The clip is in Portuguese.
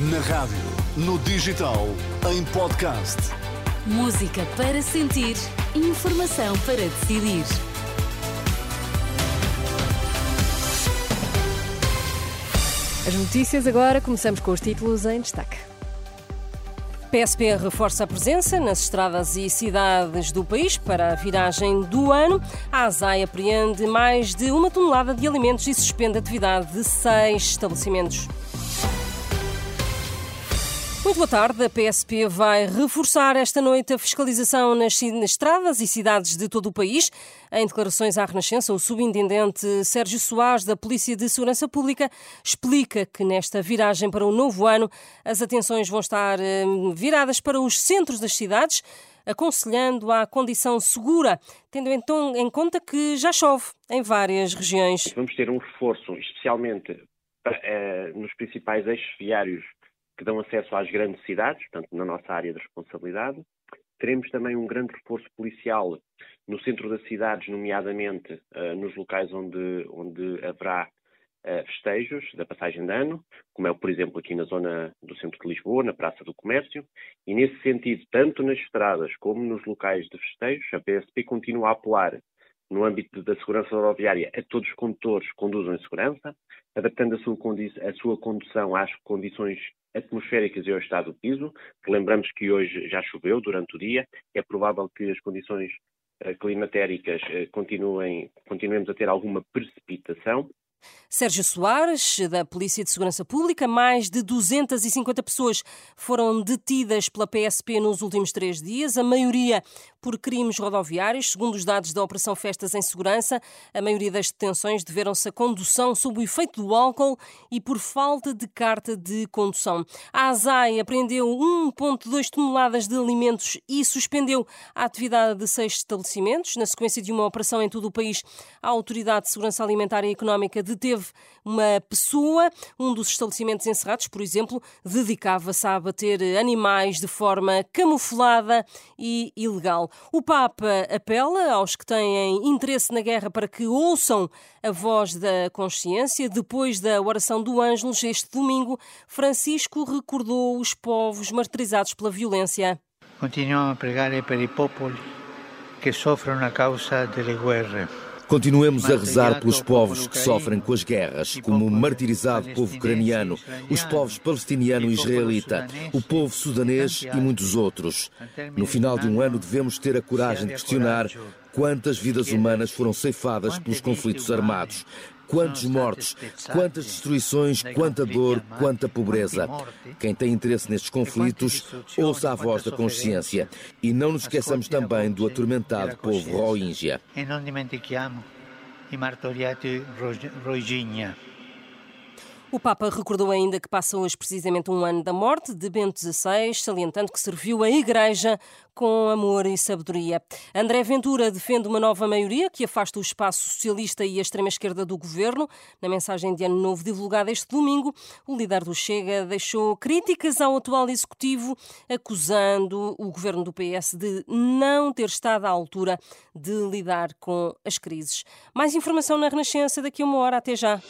Na rádio, no digital, em podcast. Música para sentir, informação para decidir. As notícias agora, começamos com os títulos em destaque. PSP reforça a presença nas estradas e cidades do país para a viragem do ano. A ASAI apreende mais de uma tonelada de alimentos e suspende a atividade de seis estabelecimentos. Muito boa tarde. A PSP vai reforçar esta noite a fiscalização nas estradas e cidades de todo o país. Em declarações à Renascença, o subintendente Sérgio Soares, da Polícia de Segurança Pública, explica que nesta viragem para o novo ano as atenções vão estar eh, viradas para os centros das cidades, aconselhando a condição segura, tendo então em conta que já chove em várias regiões. Vamos ter um reforço, especialmente eh, nos principais eixos viários que dão acesso às grandes cidades, portanto, na nossa área de responsabilidade. Teremos também um grande reforço policial no centro das cidades, nomeadamente uh, nos locais onde, onde haverá uh, festejos da passagem de ano, como é, por exemplo, aqui na zona do centro de Lisboa, na Praça do Comércio. E, nesse sentido, tanto nas estradas como nos locais de festejos, a PSP continua a apelar no âmbito da segurança rodoviária a todos os condutores conduzam em segurança, adaptando a sua, a sua condução às condições atmosféricas e ao estado do piso, lembramos que hoje já choveu durante o dia, é provável que as condições uh, climatéricas uh, continuem, continuemos a ter alguma precipitação, Sérgio Soares, da Polícia de Segurança Pública, mais de 250 pessoas foram detidas pela PSP nos últimos três dias, a maioria por crimes rodoviários, segundo os dados da Operação Festas em Segurança. A maioria das detenções deveram-se à condução sob o efeito do álcool e por falta de carta de condução. A ASAI apreendeu 1,2 toneladas de alimentos e suspendeu a atividade de seis estabelecimentos. Na sequência de uma operação em todo o país, a Autoridade de Segurança Alimentar e Económica deteve uma pessoa. Um dos estabelecimentos encerrados, por exemplo, dedicava-se a abater animais de forma camuflada e ilegal. O Papa apela aos que têm interesse na guerra para que ouçam a voz da consciência. Depois da oração do Ângelos, este domingo, Francisco recordou os povos martirizados pela violência. Continuamos a pregar per i popoli que sofrono a causa delle guerre. Continuemos a rezar pelos povos que sofrem com as guerras, como o martirizado povo ucraniano, os povos palestiniano e israelita, o povo sudanês e muitos outros. No final de um ano, devemos ter a coragem de questionar quantas vidas humanas foram ceifadas pelos conflitos armados. Quantos mortos, quantas destruições, quanta dor, quanta pobreza. Quem tem interesse nestes conflitos, ouça a voz da consciência. E não nos esqueçamos também do atormentado povo Rohingya. E não dimentichiamo i martoriati Rohingya. O Papa recordou ainda que passa hoje precisamente um ano da morte de Bento XVI, salientando que serviu a Igreja com amor e sabedoria. André Ventura defende uma nova maioria que afasta o espaço socialista e a extrema-esquerda do governo. Na mensagem de Ano Novo divulgada este domingo, o líder do Chega deixou críticas ao atual executivo, acusando o governo do PS de não ter estado à altura de lidar com as crises. Mais informação na Renascença daqui a uma hora. Até já.